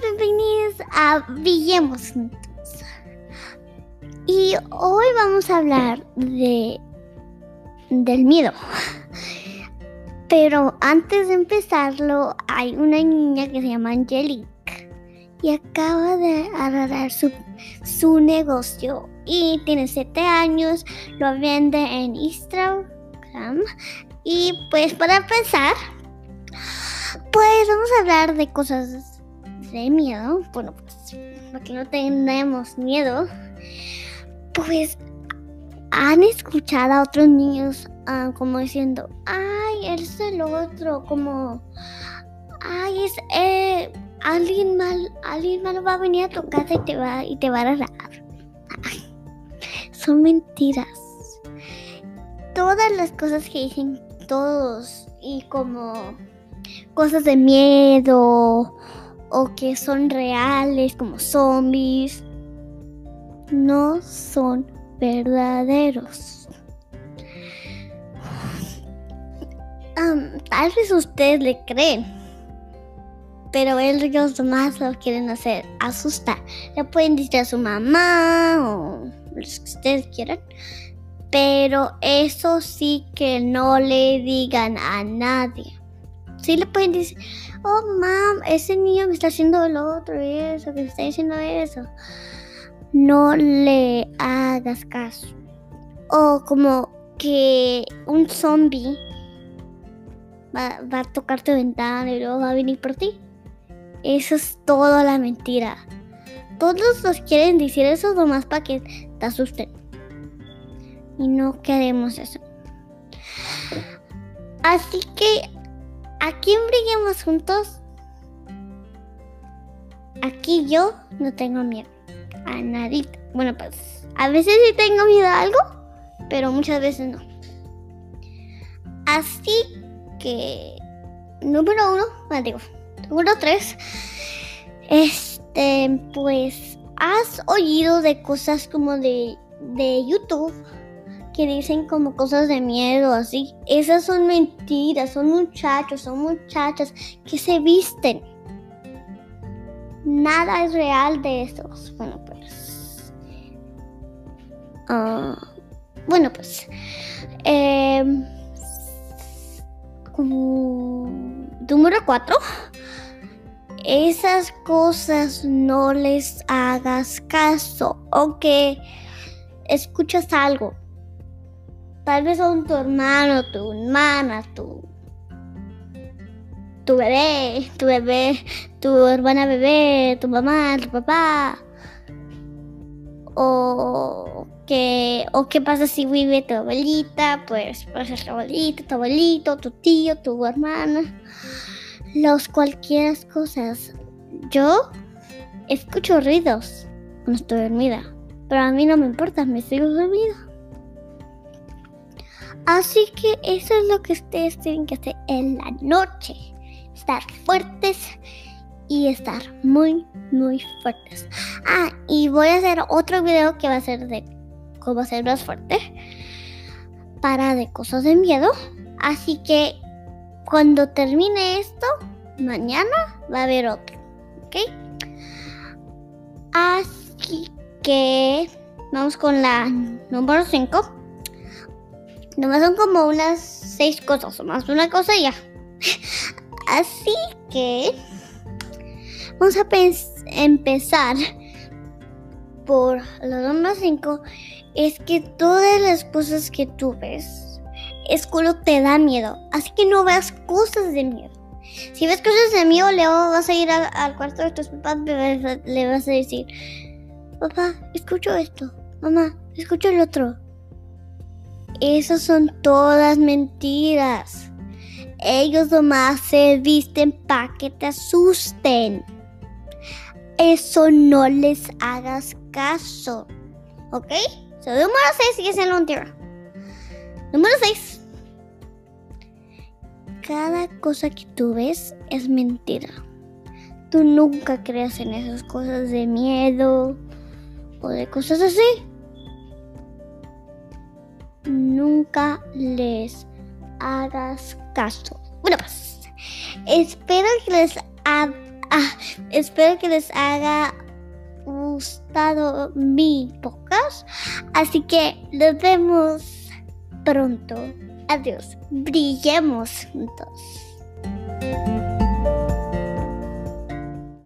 bienvenidos a Villemos Juntos. Y hoy vamos a hablar de del miedo. Pero antes de empezarlo, hay una niña que se llama Angelique y acaba de agarrar su, su negocio y tiene 7 años, lo vende en Instagram y pues para empezar, pues vamos a hablar de cosas de miedo. Bueno, pues para que no tenemos miedo, pues han escuchado a otros niños ah, como diciendo, ay, es el otro, como, ay, es, eh, alguien mal, alguien malo va a venir a tu casa y te va, y te va a agarrar. Son mentiras. Todas las cosas que dicen todos y como cosas de miedo o que son reales como zombies no son verdaderos. tal vez ustedes le creen, pero ellos más lo quieren hacer asustar. Le pueden decir a su mamá o los que ustedes quieran, pero eso sí que no le digan a nadie. Sí le pueden decir, oh mam, ese niño me está haciendo lo otro y eso, que me está diciendo eso. No le hagas caso. O como que un zombie va, va a tocar tu ventana y luego va a venir por ti. Eso es toda la mentira. Todos los quieren decir eso nomás para que te asusten y no queremos eso. Así que aquí en Brillemos Juntos, aquí yo no tengo miedo a nadie. Bueno, pues a veces sí tengo miedo a algo, pero muchas veces no. Así que, número uno, no, digo, número tres, este, pues, ¿has oído de cosas como de, de YouTube? Que dicen como cosas de miedo así. Esas son mentiras, son muchachos, son muchachas que se visten. Nada es real de esos. Bueno, pues... Ah, bueno, pues... Em, número 4. Esas cosas no les hagas caso. O escuchas algo Tal vez son tu hermano, tu hermana, tu, tu bebé, tu bebé, tu hermana bebé, tu mamá, tu papá. O que, o qué pasa si vive tu abuelita, pues puede ser tu abuelita, tu abuelito, tu tío, tu hermana. Los cualquier cosas. Yo escucho ruidos cuando estoy dormida, pero a mí no me importa, me sigo dormida. Así que eso es lo que ustedes tienen que hacer en la noche. Estar fuertes y estar muy, muy fuertes. Ah, y voy a hacer otro video que va a ser de cómo ser más fuerte. Para de cosas de miedo. Así que cuando termine esto, mañana va a haber otro. ¿Ok? Así que vamos con la número 5. Nomás son como unas seis cosas, o más una cosa y ya. Así que vamos a empezar por lo número 5. Es que todas las cosas que tú ves, es cuando te da miedo. Así que no veas cosas de miedo. Si ves cosas de miedo, le vas a ir al cuarto de tus papás, le vas a decir, papá, escucho esto, mamá, escucho el otro. Esas son todas mentiras. Ellos nomás se visten para que te asusten. Eso no les hagas caso. ¿Ok? So, número 6 es el mentira. Número 6. Cada cosa que tú ves es mentira. Tú nunca creas en esas cosas de miedo o de cosas así nunca les hagas caso. Bueno, pues espero que les espero que les haya gustado mi podcast. Así que nos vemos pronto. Adiós. Brillemos juntos.